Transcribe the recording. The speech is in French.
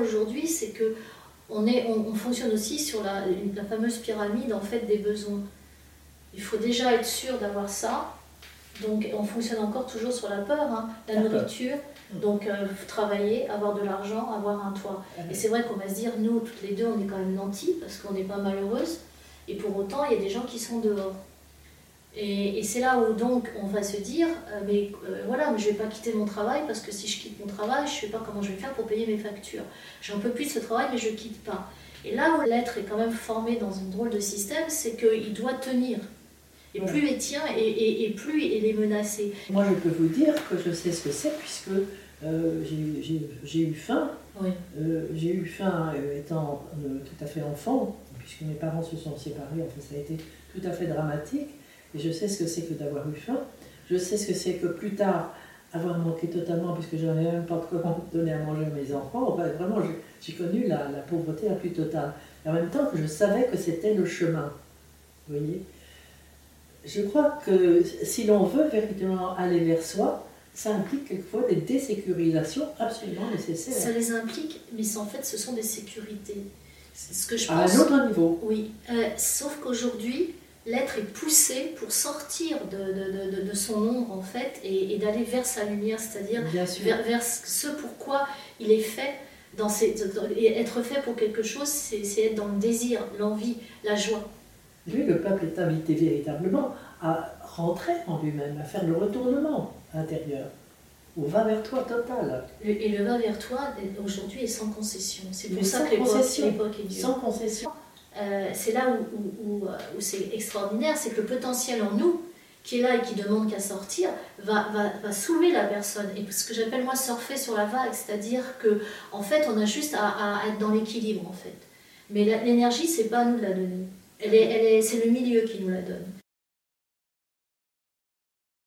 aujourd'hui, c'est que on, est, on, fonctionne aussi sur la, la, fameuse pyramide en fait des besoins. Il faut déjà être sûr d'avoir ça. Donc on fonctionne encore toujours sur la peur, hein. la nourriture, donc euh, travailler, avoir de l'argent, avoir un toit. Et c'est vrai qu'on va se dire, nous, toutes les deux, on est quand même nantis parce qu'on n'est pas malheureuses. Et pour autant, il y a des gens qui sont dehors. Et, c'est là où donc on va se dire, euh, mais euh, voilà, mais je vais pas quitter mon travail parce que si je quitte mon travail, je sais pas comment je vais faire pour payer mes factures. J'en peux plus de ce travail, mais je quitte pas. Et là où l'être est quand même formé dans un drôle de système, c'est qu'il doit tenir. Et plus il tient, et, et, plus il est menacé. Moi, je peux vous dire que je sais ce que c'est, puisque euh, j'ai eu faim. j'ai eu faim étant tout à fait enfant, puisque mes parents se sont séparés. En fait, ça a été tout à fait dramatique. Et je sais ce que c'est que d'avoir eu faim. Je sais ce que c'est que plus tard, avoir manqué totalement, puisque je n'avais même pas de comment donner à manger à mes enfants. vraiment, j'ai connu la, pauvreté la plus totale. Et en même temps je savais que c'était le chemin. Vous voyez Je crois que si l'on veut véritablement aller vers soi, ça implique quelquefois des désécurisations absolument nécessaires. Ça les implique, mais en fait, ce sont des sécurités. C'est ce que je pense. À un autre niveau. Oui. Euh, sauf qu'aujourd'hui, l'être est poussé pour sortir de, de, de, son ombre en fait et, d'aller vers sa lumière, c'est-à-dire vers, vers, ce pourquoi il est fait. Dans et être fait pour quelque chose, c'est être dans le désir, l'envie, la joie. Lui, le peuple est invité véritablement à rentrer en lui-même, à faire le retournement intérieur, au va vers toi total. Et le va vers toi, aujourd'hui, est sans concession. C'est pour ça que l'époque est dure. Sans concession. Euh, c'est là où, c'est extraordinaire, c'est que le potentiel en nous, qui est là et qui demande qu'à sortir, va, soulever la personne. Et ce que j'appelle moi surfer sur la vague, c'est-à-dire que en fait, on a juste à, être dans l'équilibre en fait. Mais l'énergie, c'est pas nous de la donner. Elle est, c'est le milieu qui nous la donne.